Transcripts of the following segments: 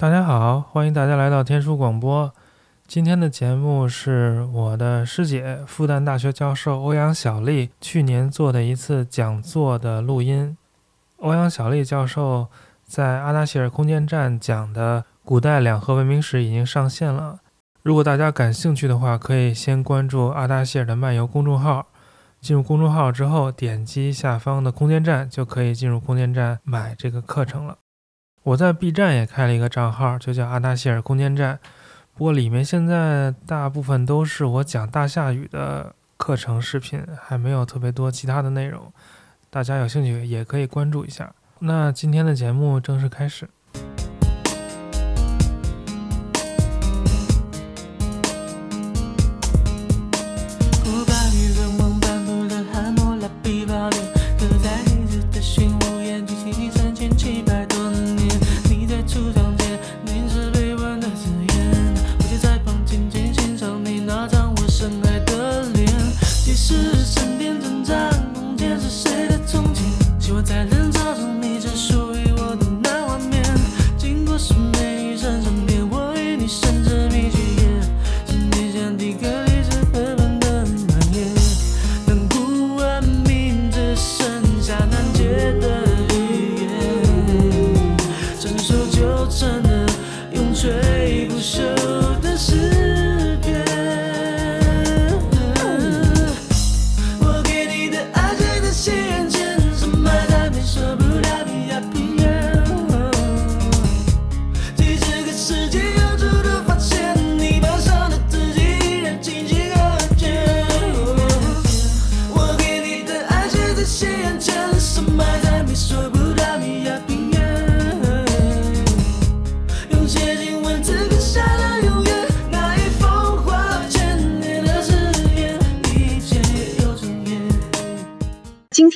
大家好，欢迎大家来到天书广播。今天的节目是我的师姐，复旦大学教授欧阳小丽去年做的一次讲座的录音。欧阳小丽教授在阿达希尔空间站讲的古代两河文明史已经上线了。如果大家感兴趣的话，可以先关注阿达希尔的漫游公众号。进入公众号之后，点击下方的空间站，就可以进入空间站买这个课程了。我在 B 站也开了一个账号，就叫阿达希尔空间站。不过里面现在大部分都是我讲大下雨的课程视频，还没有特别多其他的内容。大家有兴趣也可以关注一下。那今天的节目正式开始。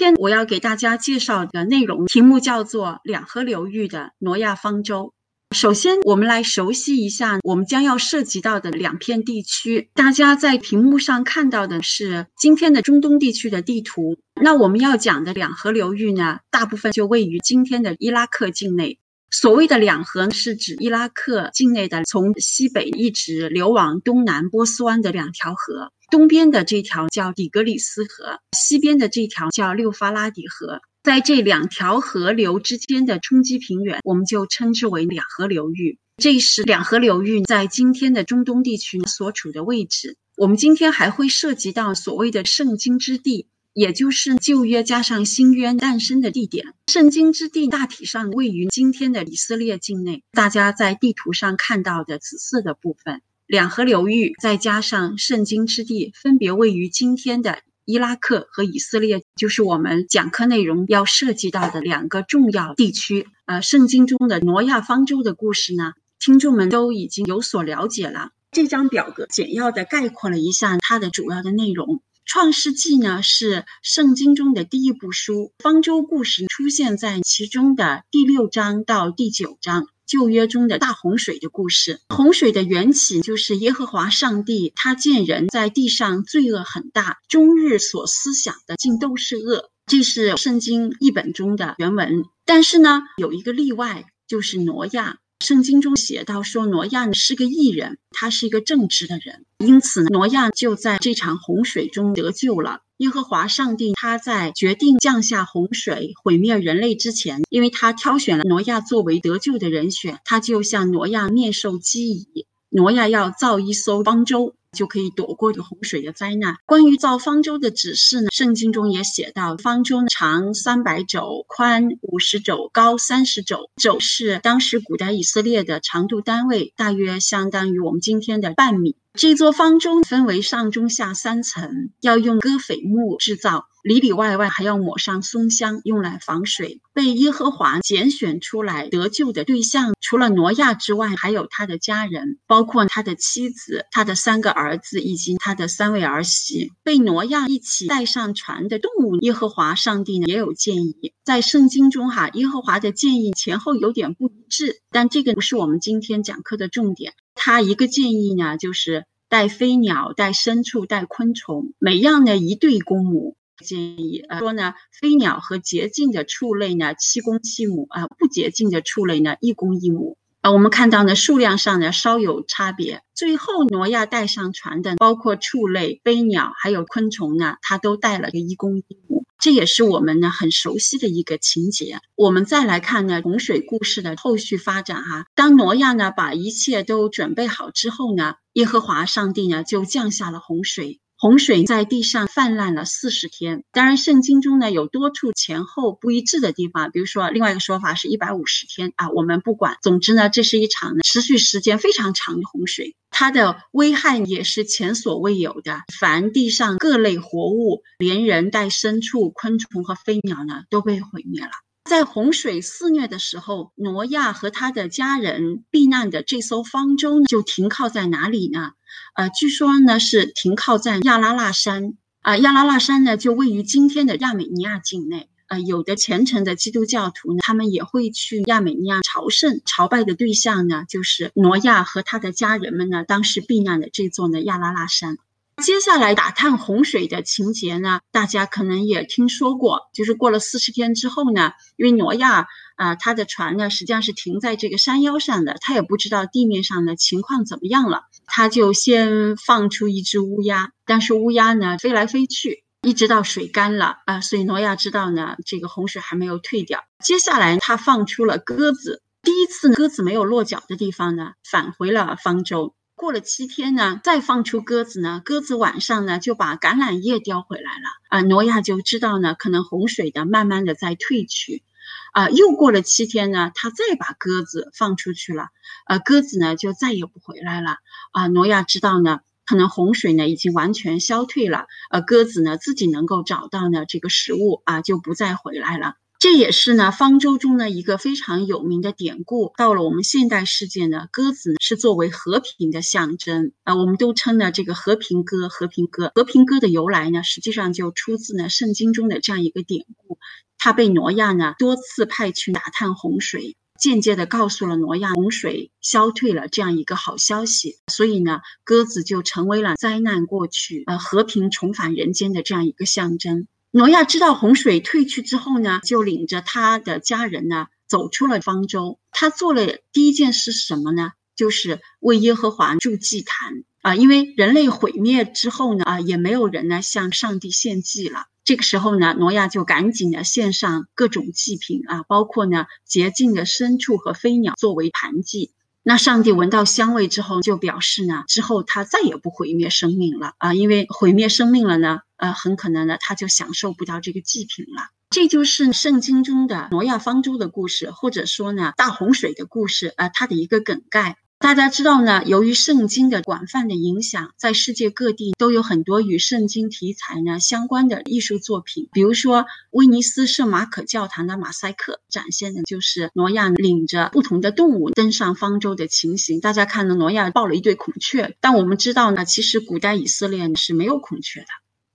天我要给大家介绍的内容题目叫做“两河流域的挪亚方舟”。首先，我们来熟悉一下我们将要涉及到的两片地区。大家在屏幕上看到的是今天的中东地区的地图。那我们要讲的两河流域呢，大部分就位于今天的伊拉克境内。所谓的两河是指伊拉克境内的从西北一直流往东南波斯湾的两条河。东边的这条叫底格里斯河，西边的这条叫六发拉底河。在这两条河流之间的冲积平原，我们就称之为两河流域。这是两河流域在今天的中东地区所处的位置。我们今天还会涉及到所谓的圣经之地，也就是旧约加上新约诞生的地点。圣经之地大体上位于今天的以色列境内，大家在地图上看到的紫色的部分。两河流域再加上圣经之地，分别位于今天的伊拉克和以色列，就是我们讲课内容要涉及到的两个重要地区。呃，圣经中的挪亚方舟的故事呢，听众们都已经有所了解了。这张表格简要的概括了一下它的主要的内容。创世纪呢是圣经中的第一部书，方舟故事出现在其中的第六章到第九章。旧约中的大洪水的故事，洪水的缘起就是耶和华上帝，他见人在地上罪恶很大，终日所思想的尽都是恶。这是圣经译本中的原文。但是呢，有一个例外，就是挪亚。圣经中写到说，挪亚是个异人，他是一个正直的人，因此挪亚就在这场洪水中得救了。耶和华上帝他在决定降下洪水毁灭人类之前，因为他挑选了挪亚作为得救的人选，他就向挪亚面授机宜。挪亚要造一艘方舟。就可以躲过这洪水的灾难。关于造方舟的指示呢，圣经中也写到，方舟长三百肘，宽五十肘，高三十肘。肘是当时古代以色列的长度单位，大约相当于我们今天的半米。这座方舟分为上中下三层，要用戈斐木制造。里里外外还要抹上松香，用来防水。被耶和华拣选出来得救的对象，除了挪亚之外，还有他的家人，包括他的妻子、他的三个儿子以及他的三位儿媳。被挪亚一起带上船的动物，耶和华上帝呢也有建议。在圣经中，哈，耶和华的建议前后有点不一致，但这个不是我们今天讲课的重点。他一个建议呢，就是带飞鸟、带牲畜、带昆虫，每样呢一对公母。建议呃说呢，飞鸟和洁净的畜类呢七公七母啊，不洁净的畜类呢一公一母。啊，我们看到呢，数量上呢稍有差别。最后，挪亚带上船的，包括畜类、飞鸟，还有昆虫呢，他都带了个一公一母。这也是我们呢很熟悉的一个情节。我们再来看呢洪水故事的后续发展哈。当挪亚呢把一切都准备好之后呢，耶和华上帝呢就降下了洪水。洪水在地上泛滥了四十天，当然圣经中呢有多处前后不一致的地方，比如说另外一个说法是一百五十天啊，我们不管。总之呢，这是一场持续时间非常长的洪水，它的危害也是前所未有的。凡地上各类活物，连人带牲畜、昆虫和飞鸟呢，都被毁灭了。在洪水肆虐的时候，挪亚和他的家人避难的这艘方舟呢，就停靠在哪里呢？呃，据说呢是停靠在亚拉腊山啊，亚拉腊山呢就位于今天的亚美尼亚境内。呃，有的虔诚的基督教徒呢，他们也会去亚美尼亚朝圣，朝拜的对象呢就是挪亚和他的家人们呢当时避难的这座呢亚拉腊山。接下来打探洪水的情节呢，大家可能也听说过，就是过了四十天之后呢，因为挪亚啊，他的船呢实际上是停在这个山腰上的，他也不知道地面上的情况怎么样了，他就先放出一只乌鸦，但是乌鸦呢飞来飞去，一直到水干了啊，所以挪亚知道呢这个洪水还没有退掉。接下来他放出了鸽子，第一次鸽子没有落脚的地方呢，返回了方舟。过了七天呢，再放出鸽子呢，鸽子晚上呢就把橄榄叶叼回来了啊。挪亚就知道呢，可能洪水的慢慢的在退去，啊，又过了七天呢，他再把鸽子放出去了，呃，鸽子呢就再也不回来了啊。挪亚知道呢，可能洪水呢已经完全消退了，呃，鸽子呢自己能够找到呢这个食物啊，就不再回来了。这也是呢方舟中的一个非常有名的典故。到了我们现代世界呢，鸽子是作为和平的象征啊，我们都称呢这个和平鸽。和平鸽，和平鸽的由来呢，实际上就出自呢圣经中的这样一个典故。它被挪亚呢多次派去打探洪水，间接的告诉了挪亚洪水消退了这样一个好消息。所以呢，鸽子就成为了灾难过去，呃和平重返人间的这样一个象征。挪亚知道洪水退去之后呢，就领着他的家人呢走出了方舟。他做了第一件事什么呢？就是为耶和华筑祭坛啊！因为人类毁灭之后呢，啊也没有人呢向上帝献祭了。这个时候呢，挪亚就赶紧的献上各种祭品啊，包括呢洁净的牲畜和飞鸟作为盘祭。那上帝闻到香味之后，就表示呢，之后他再也不毁灭生命了啊，因为毁灭生命了呢，呃，很可能呢，他就享受不到这个祭品了。这就是圣经中的挪亚方舟的故事，或者说呢，大洪水的故事呃，它的一个梗概。大家知道呢，由于圣经的广泛的影响，在世界各地都有很多与圣经题材呢相关的艺术作品。比如说，威尼斯圣马可教堂的马赛克展现的就是挪亚领着不同的动物登上方舟的情形。大家看到挪亚抱了一对孔雀，但我们知道呢，其实古代以色列是没有孔雀的。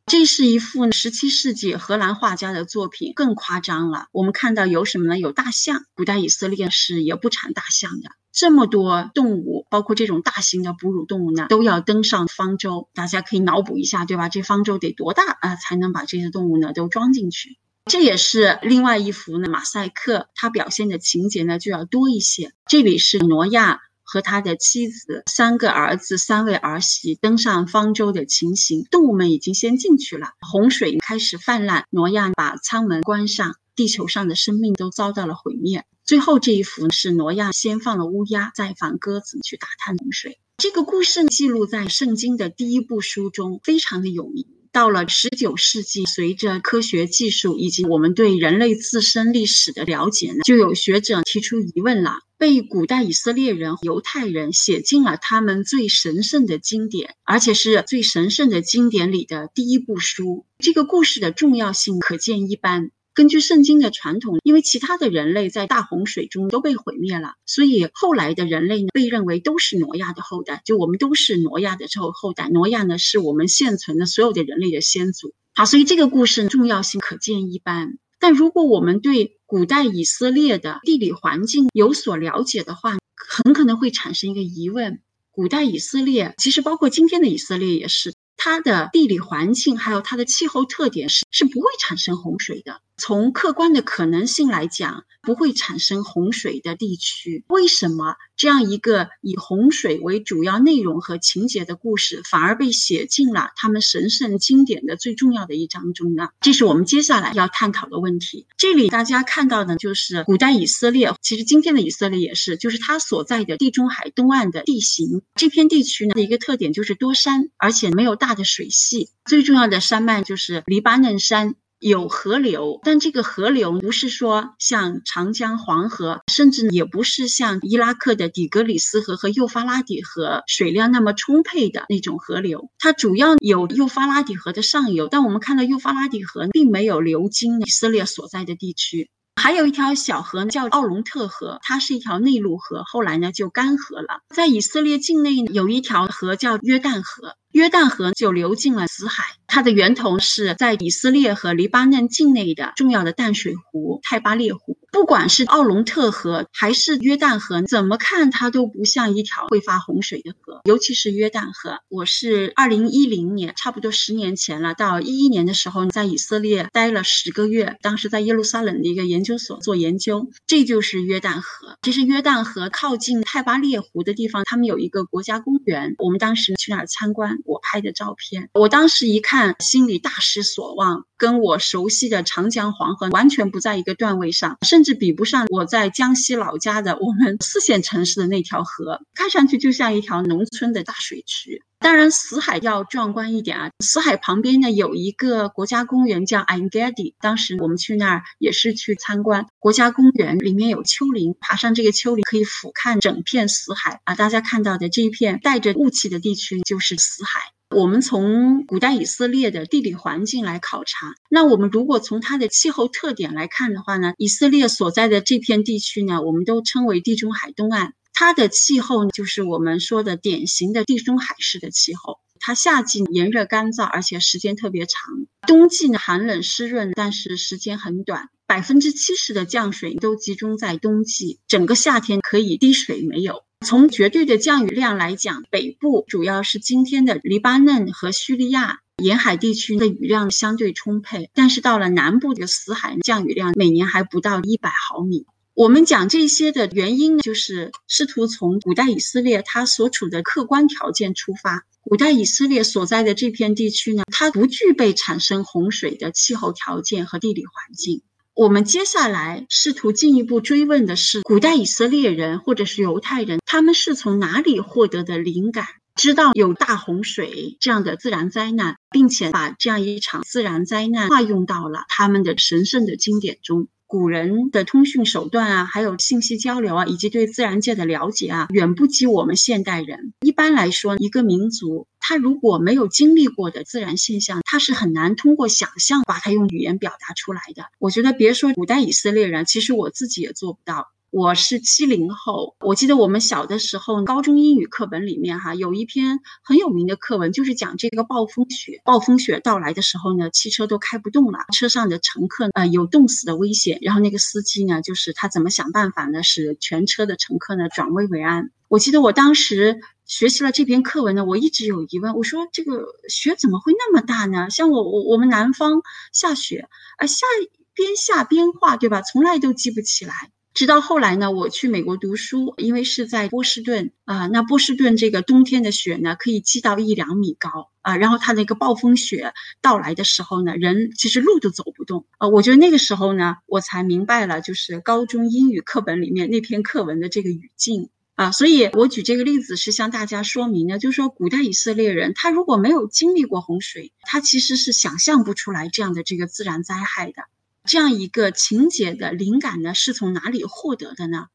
这是一幅十七世纪荷兰画家的作品，更夸张了。我们看到有什么呢？有大象。古代以色列是也不产大象的。这么多动物，包括这种大型的哺乳动物呢，都要登上方舟。大家可以脑补一下，对吧？这方舟得多大啊，才能把这些动物呢都装进去？这也是另外一幅呢马赛克，它表现的情节呢就要多一些。这里是挪亚。和他的妻子、三个儿子、三位儿媳登上方舟的情形，动物们已经先进去了。洪水开始泛滥，挪亚把舱门关上，地球上的生命都遭到了毁灭。最后这一幅是挪亚先放了乌鸦，再放鸽子去打探洪水。这个故事记录在圣经的第一部书中，非常的有名。到了十九世纪，随着科学技术以及我们对人类自身历史的了解呢，就有学者提出疑问了：被古代以色列人、犹太人写进了他们最神圣的经典，而且是最神圣的经典里的第一部书，这个故事的重要性可见一斑。根据圣经的传统，因为其他的人类在大洪水中都被毁灭了，所以后来的人类呢被认为都是挪亚的后代，就我们都是挪亚的后后代。挪亚呢是我们现存的所有的人类的先祖。好，所以这个故事重要性可见一斑。但如果我们对古代以色列的地理环境有所了解的话，很可能会产生一个疑问：古代以色列，其实包括今天的以色列也是，它的地理环境还有它的气候特点是是不会产生洪水的。从客观的可能性来讲，不会产生洪水的地区，为什么这样一个以洪水为主要内容和情节的故事，反而被写进了他们神圣经典的最重要的一章中呢？这是我们接下来要探讨的问题。这里大家看到的就是古代以色列，其实今天的以色列也是，就是它所在的地中海东岸的地形。这片地区呢的一个特点就是多山，而且没有大的水系，最重要的山脉就是黎巴嫩山。有河流，但这个河流不是说像长江、黄河，甚至也不是像伊拉克的底格里斯河和幼发拉底河水量那么充沛的那种河流。它主要有幼发拉底河的上游，但我们看到幼发拉底河并没有流经以色列所在的地区。还有一条小河叫奥龙特河，它是一条内陆河，后来呢就干涸了。在以色列境内有一条河叫约旦河。约旦河就流进了死海，它的源头是在以色列和黎巴嫩境内的重要的淡水湖泰巴列湖。不管是奥龙特河还是约旦河，怎么看它都不像一条会发洪水的河，尤其是约旦河。我是二零一零年，差不多十年前了，到一一年的时候，在以色列待了十个月，当时在耶路撒冷的一个研究所做研究，这就是约旦河。其实约旦河靠近泰巴列湖的地方，他们有一个国家公园，我们当时去那儿参观。我拍的照片，我当时一看，心里大失所望，跟我熟悉的长江黄河完全不在一个段位上，甚至比不上我在江西老家的我们四线城市的那条河，看上去就像一条农村的大水渠。当然，死海要壮观一点啊！死海旁边呢有一个国家公园叫 Ein Gedi，当时我们去那儿也是去参观国家公园，里面有丘陵，爬上这个丘陵可以俯瞰整片死海啊！大家看到的这一片带着雾气的地区就是死海。我们从古代以色列的地理环境来考察，那我们如果从它的气候特点来看的话呢，以色列所在的这片地区呢，我们都称为地中海东岸。它的气候就是我们说的典型的地中海式的气候。它夏季炎热干燥，而且时间特别长；冬季呢寒冷湿润，但是时间很短。百分之七十的降水都集中在冬季，整个夏天可以滴水没有。从绝对的降雨量来讲，北部主要是今天的黎巴嫩和叙利亚沿海地区的雨量相对充沛，但是到了南部的死海，降雨量每年还不到一百毫米。我们讲这些的原因呢，就是试图从古代以色列它所处的客观条件出发。古代以色列所在的这片地区呢，它不具备产生洪水的气候条件和地理环境。我们接下来试图进一步追问的是，古代以色列人或者是犹太人，他们是从哪里获得的灵感，知道有大洪水这样的自然灾难，并且把这样一场自然灾难化用到了他们的神圣的经典中。古人的通讯手段啊，还有信息交流啊，以及对自然界的了解啊，远不及我们现代人。一般来说，一个民族他如果没有经历过的自然现象，他是很难通过想象把它用语言表达出来的。我觉得，别说古代以色列人，其实我自己也做不到。我是七零后，我记得我们小的时候，高中英语课本里面哈有一篇很有名的课文，就是讲这个暴风雪。暴风雪到来的时候呢，汽车都开不动了，车上的乘客呃有冻死的危险。然后那个司机呢，就是他怎么想办法呢，使全车的乘客呢转危为安。我记得我当时学习了这篇课文呢，我一直有疑问，我说这个雪怎么会那么大呢？像我我我们南方下雪啊，下边下边画对吧？从来都记不起来。直到后来呢，我去美国读书，因为是在波士顿啊，那波士顿这个冬天的雪呢，可以积到一两米高啊。然后它那个暴风雪到来的时候呢，人其实路都走不动啊。我觉得那个时候呢，我才明白了，就是高中英语课本里面那篇课文的这个语境啊。所以我举这个例子是向大家说明呢，就是说古代以色列人他如果没有经历过洪水，他其实是想象不出来这样的这个自然灾害的。这样一个情节的灵感呢，是从哪里获得的呢？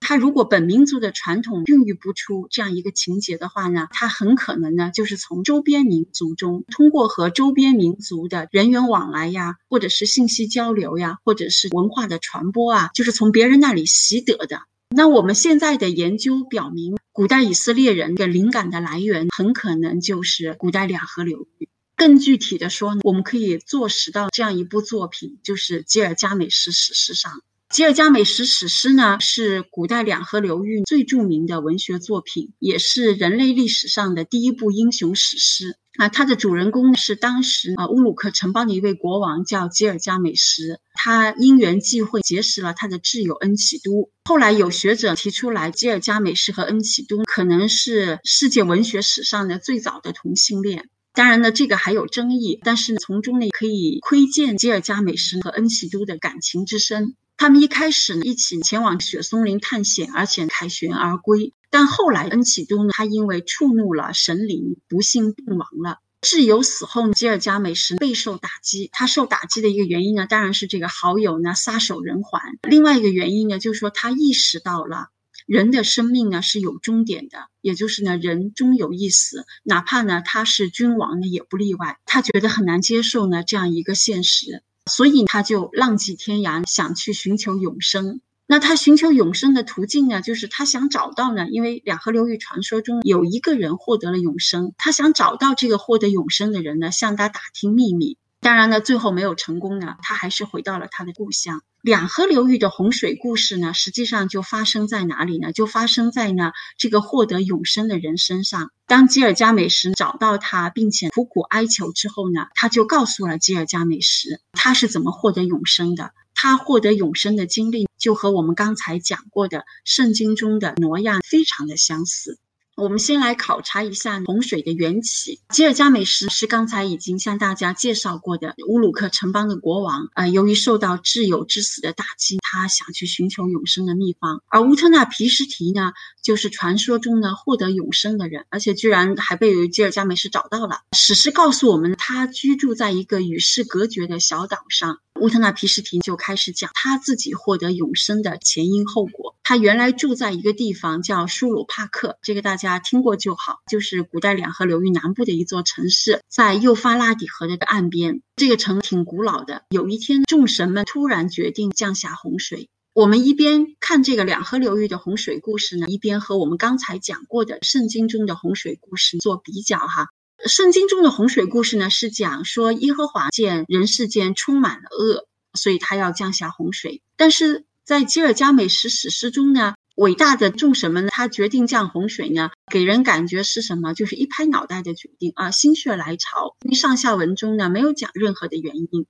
他如果本民族的传统孕育不出这样一个情节的话呢，他很可能呢就是从周边民族中，通过和周边民族的人员往来呀，或者是信息交流呀，或者是文化的传播啊，就是从别人那里习得的。那我们现在的研究表明，古代以色列人的灵感的来源很可能就是古代两河流域。更具体的说呢，我们可以坐实到这样一部作品，就是吉尔加美什史诗上。吉尔伽美什史诗呢，是古代两河流域最著名的文学作品，也是人类历史上的第一部英雄史诗啊。它的主人公是当时啊乌鲁克城邦的一位国王，叫吉尔伽美什。他因缘际会结识了他的挚友恩启都。后来有学者提出来，吉尔伽美什和恩启都可能是世界文学史上的最早的同性恋。当然呢，这个还有争议，但是，从中呢可以窥见吉尔伽美什和恩启都的感情之深。他们一开始呢，一起前往雪松林探险，而且凯旋而归。但后来，恩启都呢，他因为触怒了神灵，不幸病亡了。挚友死后，吉尔伽美什备受打击。他受打击的一个原因呢，当然是这个好友呢撒手人寰。另外一个原因呢，就是说他意识到了人的生命呢是有终点的，也就是呢人终有一死，哪怕呢他是君王呢也不例外。他觉得很难接受呢这样一个现实。所以他就浪迹天涯，想去寻求永生。那他寻求永生的途径呢，就是他想找到呢，因为两河流域传说中有一个人获得了永生，他想找到这个获得永生的人呢，向他打听秘密。当然呢，最后没有成功呢，他还是回到了他的故乡。两河流域的洪水故事呢，实际上就发生在哪里呢？就发生在呢这个获得永生的人身上。当吉尔加美什找到他，并且苦苦哀求之后呢，他就告诉了吉尔加美什他是怎么获得永生的。他获得永生的经历就和我们刚才讲过的圣经中的挪亚非常的相似。我们先来考察一下洪水的缘起。吉尔伽美什是刚才已经向大家介绍过的乌鲁克城邦的国王。呃，由于受到挚友之死的打击，他想去寻求永生的秘方。而乌特纳皮什提呢，就是传说中呢获得永生的人，而且居然还被吉尔伽美什找到了。史诗告诉我们，他居住在一个与世隔绝的小岛上。乌特纳皮什提就开始讲他自己获得永生的前因后果。他原来住在一个地方叫舒鲁帕克，这个大家家听过就好，就是古代两河流域南部的一座城市，在幼发拉底河的岸边。这个城挺古老的。有一天，众神们突然决定降下洪水。我们一边看这个两河流域的洪水故事呢，一边和我们刚才讲过的圣经中的洪水故事做比较哈。圣经中的洪水故事呢，是讲说耶和华见人世间充满了恶，所以他要降下洪水。但是在吉尔加美什史诗中呢，伟大的众神们他决定降洪水呢，给人感觉是什么？就是一拍脑袋的决定啊，心血来潮。因为上下文中呢没有讲任何的原因。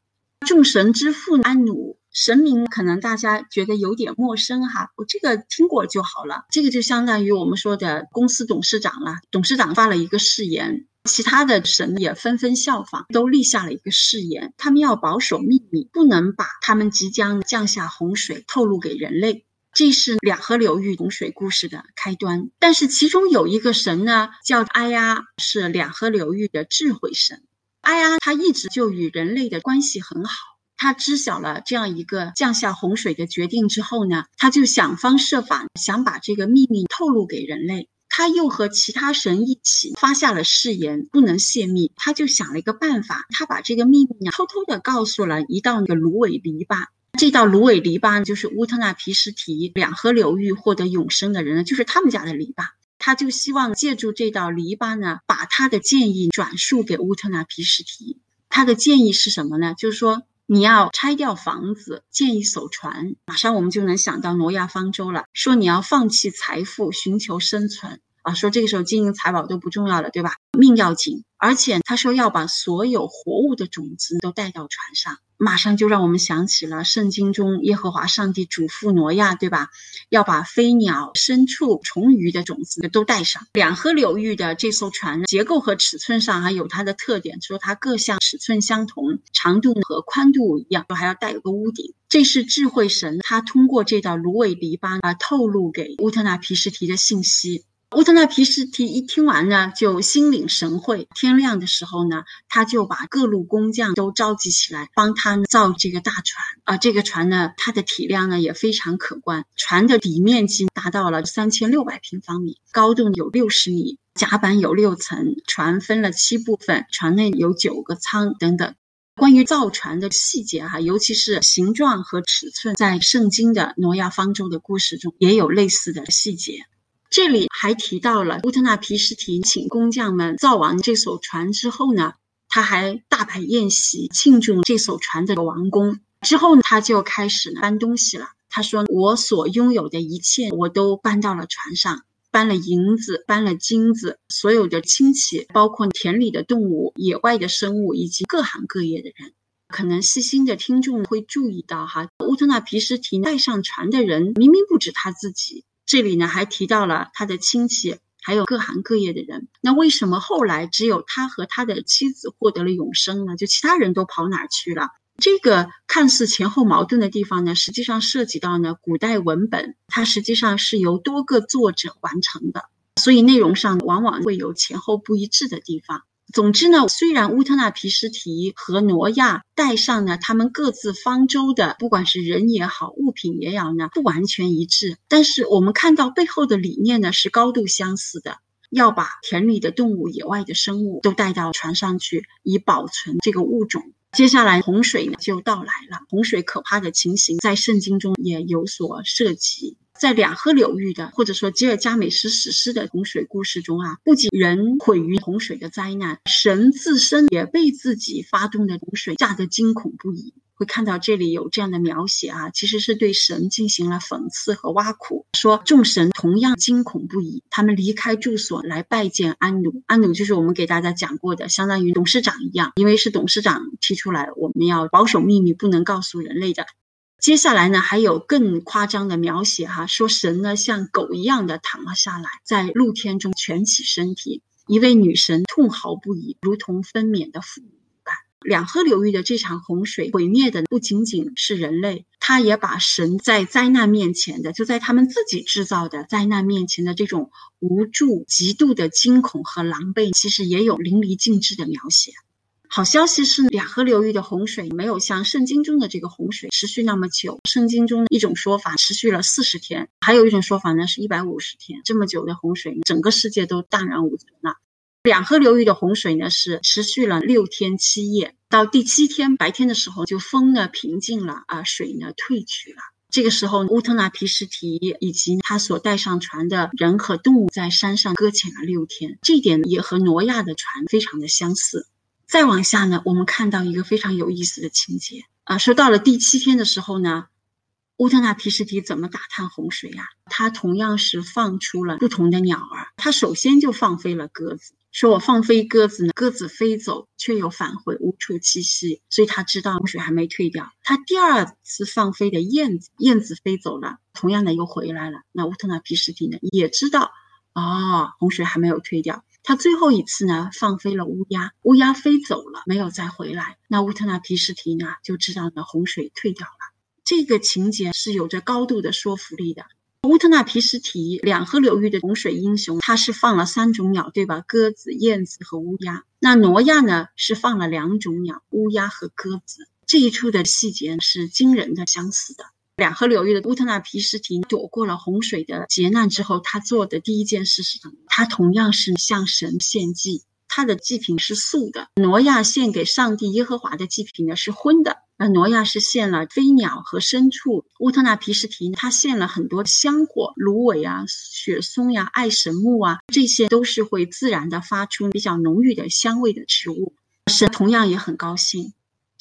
众神之父安努，神明可能大家觉得有点陌生哈，我这个听过就好了。这个就相当于我们说的公司董事长了，董事长发了一个誓言。其他的神也纷纷效仿，都立下了一个誓言：他们要保守秘密，不能把他们即将降下洪水透露给人类。这是两河流域洪水故事的开端。但是其中有一个神呢，叫阿呀，是两河流域的智慧神。阿呀，他一直就与人类的关系很好。他知晓了这样一个降下洪水的决定之后呢，他就想方设法想把这个秘密透露给人类。他又和其他神一起发下了誓言，不能泄密。他就想了一个办法，他把这个秘密呢偷偷的告诉了一道那个芦苇篱笆。这道芦苇篱笆就是乌特纳皮什提两河流域获得永生的人呢，就是他们家的篱笆。他就希望借助这道篱笆呢，把他的建议转述给乌特纳皮什提。他的建议是什么呢？就是说你要拆掉房子，建一艘船。马上我们就能想到挪亚方舟了。说你要放弃财富，寻求生存。啊，说这个时候金银财宝都不重要了，对吧？命要紧，而且他说要把所有活物的种子都带到船上，马上就让我们想起了圣经中耶和华上帝嘱咐挪亚，对吧？要把飞鸟、牲畜、虫鱼的种子都带上。两河流域的这艘船结构和尺寸上还有它的特点，说它各项尺寸相同，长度和宽度一样，都还要带有个屋顶。这是智慧神他通过这道芦苇篱笆啊，透露给乌特纳皮什提的信息。乌特纳皮什提一听完呢，就心领神会。天亮的时候呢，他就把各路工匠都召集起来，帮他造这个大船。啊，这个船呢，它的体量呢也非常可观。船的底面积达到了三千六百平方米，高度有六十米，甲板有六层，船分了七部分，船内有九个舱等等。关于造船的细节哈，尤其是形状和尺寸，在圣经的挪亚方舟的故事中也有类似的细节。这里还提到了乌特纳皮什提请工匠们造完这艘船之后呢，他还大摆宴席庆祝这艘船的完工。之后呢，他就开始搬东西了。他说：“我所拥有的一切，我都搬到了船上，搬了银子，搬了金子，所有的亲戚，包括田里的动物、野外的生物，以及各行各业的人。”可能细心的听众会注意到，哈，乌特纳皮什提带上船的人明明不止他自己，这里呢还提到了他的亲戚，还有各行各业的人。那为什么后来只有他和他的妻子获得了永生呢？就其他人都跑哪去了？这个看似前后矛盾的地方呢，实际上涉及到呢古代文本，它实际上是由多个作者完成的，所以内容上往往会有前后不一致的地方。总之呢，虽然乌特纳皮什提和挪亚带上呢他们各自方舟的，不管是人也好，物品也好呢，不完全一致，但是我们看到背后的理念呢是高度相似的，要把田里的动物、野外的生物都带到船上去，以保存这个物种。接下来洪水呢就到来了，洪水可怕的情形在圣经中也有所涉及。在两河流域的，或者说吉尔加美什史诗的洪水故事中啊，不仅人毁于洪水的灾难，神自身也被自己发动的洪水吓得惊恐不已。会看到这里有这样的描写啊，其实是对神进行了讽刺和挖苦，说众神同样惊恐不已，他们离开住所来拜见安努。安努就是我们给大家讲过的，相当于董事长一样，因为是董事长提出来，我们要保守秘密，不能告诉人类的。接下来呢，还有更夸张的描写哈，说神呢像狗一样的躺了下来，在露天中蜷起身体，一位女神痛嚎不已，如同分娩的妇女般。两河流域的这场洪水毁灭的不仅仅是人类，它也把神在灾难面前的，就在他们自己制造的灾难面前的这种无助、极度的惊恐和狼狈，其实也有淋漓尽致的描写。好消息是，两河流域的洪水没有像圣经中的这个洪水持续那么久。圣经中一种说法持续了四十天，还有一种说法呢是一百五十天。这么久的洪水，整个世界都荡然无存了。两河流域的洪水呢是持续了六天七夜，到第七天白天的时候，就风呢平静了啊，水呢退去了。这个时候，乌特纳皮什提以及他所带上船的人和动物在山上搁浅了六天，这一点也和挪亚的船非常的相似。再往下呢，我们看到一个非常有意思的情节啊，说到了第七天的时候呢，乌特纳皮什提怎么打探洪水呀？他同样是放出了不同的鸟儿，他首先就放飞了鸽子，说我放飞鸽子呢，鸽子飞走却又返回无处栖息，所以他知道洪水还没退掉。他第二次放飞的燕子，燕子飞走了，同样的又回来了。那乌特纳皮什提呢，也知道啊，洪水还没有退掉。他最后一次呢，放飞了乌鸦，乌鸦飞走了，没有再回来。那乌特纳皮什提呢，就知道呢洪水退掉了。这个情节是有着高度的说服力的。乌特纳皮什提两河流域的洪水英雄，他是放了三种鸟，对吧？鸽子、燕子和乌鸦。那挪亚呢，是放了两种鸟，乌鸦和鸽子。这一处的细节是惊人的相似的。两河流域的乌特纳皮什提躲过了洪水的劫难之后，他做的第一件事是什么？他同样是向神献祭，他的祭品是素的。挪亚献给上帝耶和华的祭品呢是荤的，而挪亚是献了飞鸟和牲畜。乌特纳皮什提他献了很多香火，芦苇啊、雪松呀、爱神木啊，这些都是会自然的发出比较浓郁的香味的植物。神同样也很高兴。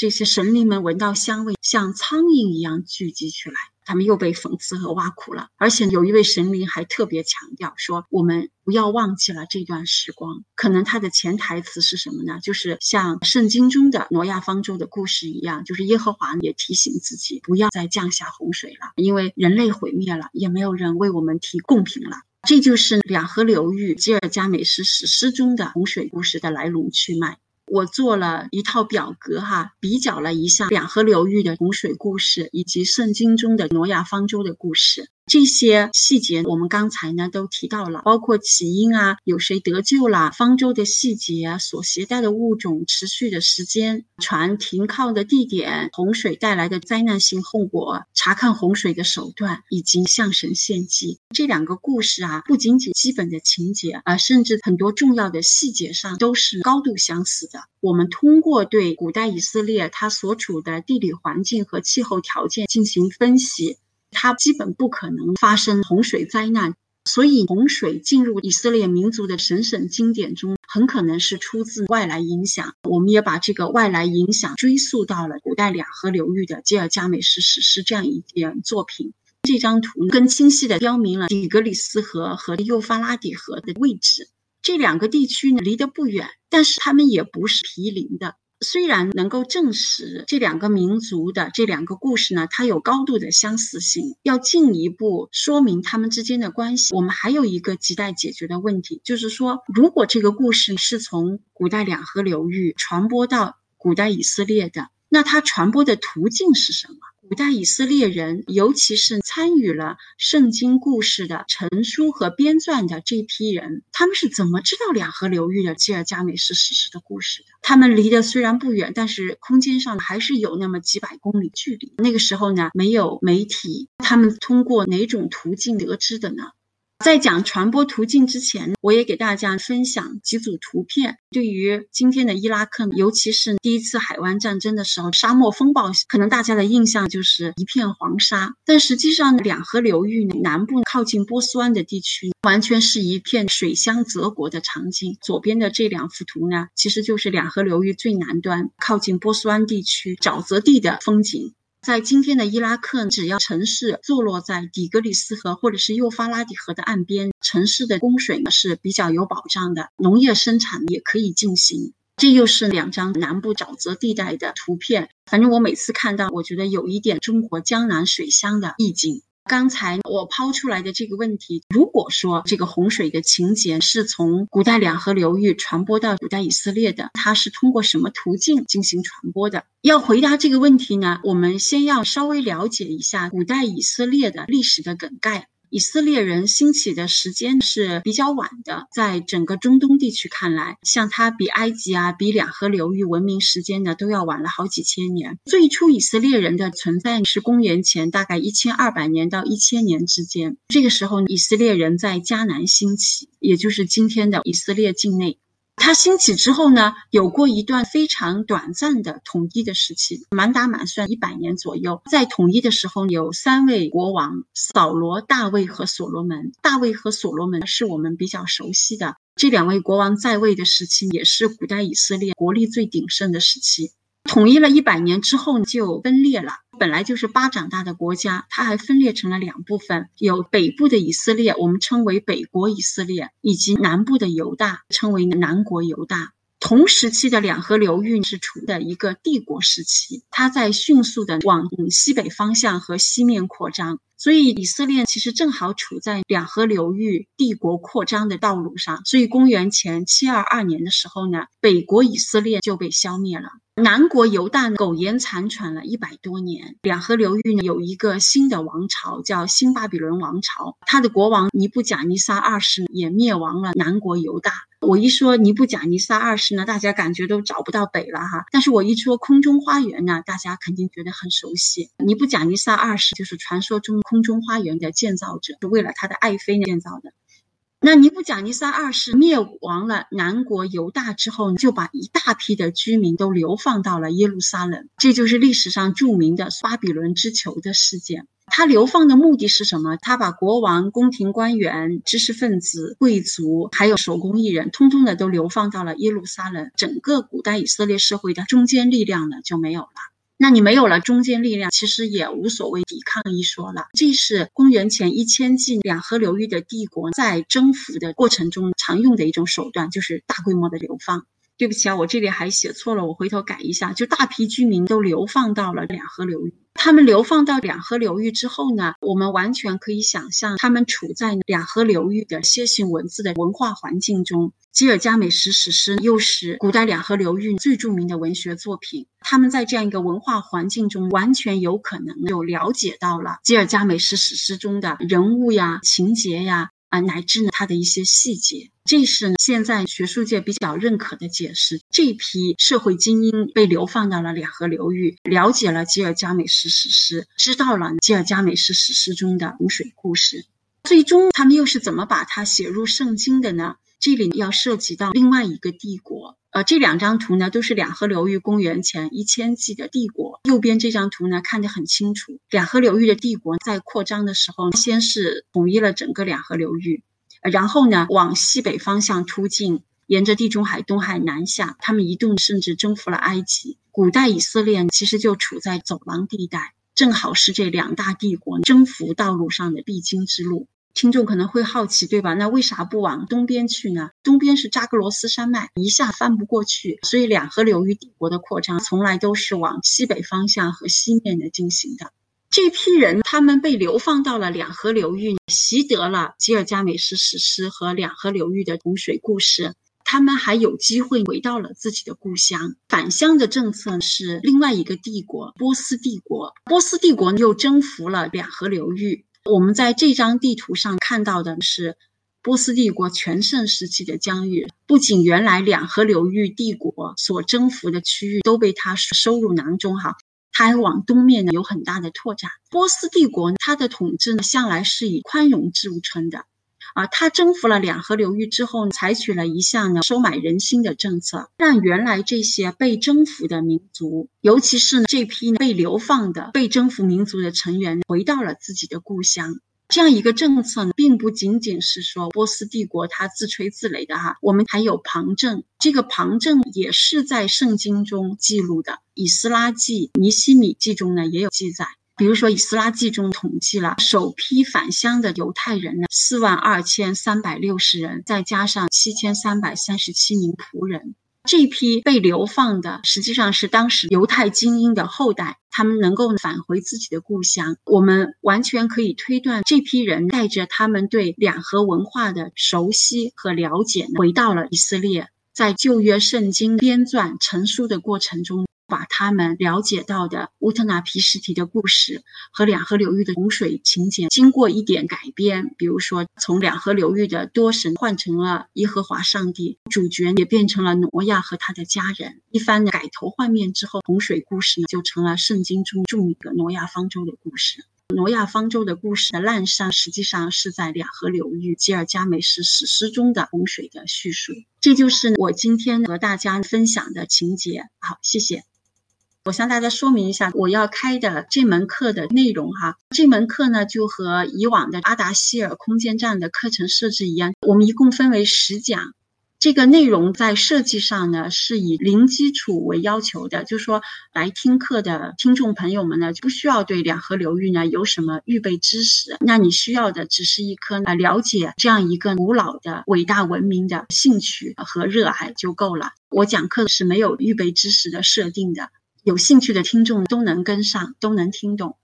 这些神灵们闻到香味，像苍蝇一样聚集起来。他们又被讽刺和挖苦了。而且有一位神灵还特别强调说：“我们不要忘记了这段时光。”可能他的潜台词是什么呢？就是像圣经中的挪亚方舟的故事一样，就是耶和华也提醒自己不要再降下洪水了，因为人类毁灭了，也没有人为我们提贡品了。这就是两河流域吉尔加美什史诗中的洪水故事的来龙去脉。我做了一套表格，哈，比较了一下两河流域的洪水故事，以及圣经中的挪亚方舟的故事。这些细节我们刚才呢都提到了，包括起因啊，有谁得救啦，方舟的细节啊，所携带的物种，持续的时间，船停靠的地点，洪水带来的灾难性后果，查看洪水的手段，以及向神献祭。这两个故事啊，不仅仅基本的情节啊，甚至很多重要的细节上都是高度相似的。我们通过对古代以色列它所处的地理环境和气候条件进行分析。它基本不可能发生洪水灾难，所以洪水进入以色列民族的神圣经典中，很可能是出自外来影响。我们也把这个外来影响追溯到了古代两河流域的吉尔加美什史诗这样一件作品。这张图更清晰地标明了底格里斯河和幼发拉底河的位置。这两个地区呢离得不远，但是它们也不是毗邻的。虽然能够证实这两个民族的这两个故事呢，它有高度的相似性，要进一步说明他们之间的关系，我们还有一个亟待解决的问题，就是说，如果这个故事是从古代两河流域传播到古代以色列的，那它传播的途径是什么？古代以色列人，尤其是参与了圣经故事的陈述和编撰的这批人，他们是怎么知道两河流域的吉尔加美什史诗的故事的？他们离得虽然不远，但是空间上还是有那么几百公里距离。那个时候呢，没有媒体，他们通过哪种途径得知的呢？在讲传播途径之前，我也给大家分享几组图片。对于今天的伊拉克，尤其是第一次海湾战争的时候，沙漠风暴，可能大家的印象就是一片黄沙。但实际上，两河流域南部靠近波斯湾的地区，完全是一片水乡泽国的场景。左边的这两幅图呢，其实就是两河流域最南端靠近波斯湾地区沼泽地的风景。在今天的伊拉克，只要城市坐落在底格里斯河或者是幼发拉底河的岸边，城市的供水呢是比较有保障的，农业生产也可以进行。这又是两张南部沼泽地带的图片，反正我每次看到，我觉得有一点中国江南水乡的意境。刚才我抛出来的这个问题，如果说这个洪水的情节是从古代两河流域传播到古代以色列的，它是通过什么途径进行传播的？要回答这个问题呢，我们先要稍微了解一下古代以色列的历史的梗概。以色列人兴起的时间是比较晚的，在整个中东地区看来，像它比埃及啊、比两河流域文明时间呢都要晚了好几千年。最初以色列人的存在是公元前大概一千二百年到一千年之间，这个时候以色列人在迦南兴起，也就是今天的以色列境内。它兴起之后呢，有过一段非常短暂的统一的时期，满打满算一百年左右。在统一的时候，有三位国王：扫罗、大卫和所罗门。大卫和所罗门是我们比较熟悉的这两位国王在位的时期，也是古代以色列国力最鼎盛的时期。统一了一百年之后就分裂了。本来就是巴掌大的国家，它还分裂成了两部分，有北部的以色列，我们称为北国以色列，以及南部的犹大，称为南国犹大。同时期的两河流域是处的一个帝国时期，它在迅速的往西北方向和西面扩张，所以以色列其实正好处在两河流域帝国扩张的道路上。所以公元前七二二年的时候呢，北国以色列就被消灭了。南国犹大苟延残喘了一百多年，两河流域呢有一个新的王朝，叫新巴比伦王朝，他的国王尼布甲尼撒二世也灭亡了南国犹大。我一说尼布甲尼撒二世呢，大家感觉都找不到北了哈。但是我一说空中花园呢，大家肯定觉得很熟悉。尼布甲尼撒二世就是传说中空中花园的建造者，是为了他的爱妃建造的。那尼布甲尼撒二世灭亡了南国犹大之后，就把一大批的居民都流放到了耶路撒冷，这就是历史上著名的巴比伦之囚的事件。他流放的目的是什么？他把国王、宫廷官员、知识分子、贵族，还有手工艺人，通通的都流放到了耶路撒冷。整个古代以色列社会的中坚力量呢就没有。那你没有了中间力量，其实也无所谓抵抗一说了。这是公元前一千纪两河流域的帝国在征服的过程中常用的一种手段，就是大规模的流放。对不起啊，我这里还写错了，我回头改一下。就大批居民都流放到了两河流域。他们流放到两河流域之后呢，我们完全可以想象，他们处在两河流域的楔形文字的文化环境中。吉尔加美什史诗又是古代两河流域最著名的文学作品。他们在这样一个文化环境中，完全有可能就了解到了吉尔加美什史诗中的人物呀、情节呀。啊，乃至呢，它的一些细节，这是现在学术界比较认可的解释。这批社会精英被流放到了两河流域，了解了吉尔加美什史诗，知道了吉尔加美什史诗中的洪水故事。最终，他们又是怎么把它写入圣经的呢？这里要涉及到另外一个帝国。呃，这两张图呢，都是两河流域公元前一千纪的帝国。右边这张图呢，看得很清楚，两河流域的帝国在扩张的时候，先是统一了整个两河流域，然后呢，往西北方向突进，沿着地中海东海南下，他们一度甚至征服了埃及。古代以色列其实就处在走廊地带。正好是这两大帝国征服道路上的必经之路。听众可能会好奇，对吧？那为啥不往东边去呢？东边是扎格罗斯山脉，一下翻不过去，所以两河流域帝国的扩张从来都是往西北方向和西面的进行的。这批人他们被流放到了两河流域，习得了吉尔加美什史诗和两河流域的洪水故事。他们还有机会回到了自己的故乡。返乡的政策是另外一个帝国——波斯帝国。波斯帝国又征服了两河流域。我们在这张地图上看到的是波斯帝国全盛时期的疆域。不仅原来两河流域帝国所征服的区域都被它收入囊中，哈，它还往东面呢有很大的拓展。波斯帝国它的统治呢向来是以宽容著称的。啊，他征服了两河流域之后，采取了一项呢收买人心的政策，让原来这些被征服的民族，尤其是呢这批被流放的被征服民族的成员，回到了自己的故乡。这样一个政策呢，并不仅仅是说波斯帝国他自吹自擂的哈，我们还有旁证，这个旁证也是在圣经中记录的，《以斯拉记》《尼希米记》中呢也有记载。比如说，《以斯拉记》中统计了首批返乡的犹太人呢，四万二千三百六十人，再加上七千三百三十七名仆人。这批被流放的实际上是当时犹太精英的后代，他们能够返回自己的故乡。我们完全可以推断，这批人带着他们对两河文化的熟悉和了解，回到了以色列，在旧约圣经编撰成书的过程中。把他们了解到的乌特纳皮什提的故事和两河流域的洪水情节，经过一点改编，比如说从两河流域的多神换成了耶和华上帝，主角也变成了挪亚和他的家人。一番改头换面之后，洪水故事呢就成了圣经中著名的挪亚方舟的故事。挪亚方舟的故事的滥觞，实际上是在两河流域吉尔加美什史诗中的洪水的叙述。这就是我今天和大家分享的情节。好，谢谢。我向大家说明一下，我要开的这门课的内容哈。这门课呢，就和以往的阿达希尔空间站的课程设置一样，我们一共分为十讲。这个内容在设计上呢，是以零基础为要求的，就是说来听课的听众朋友们呢，就不需要对两河流域呢有什么预备知识，那你需要的只是一颗呢了解这样一个古老的伟大文明的兴趣和热爱就够了。我讲课是没有预备知识的设定的。有兴趣的听众都能跟上，都能听懂。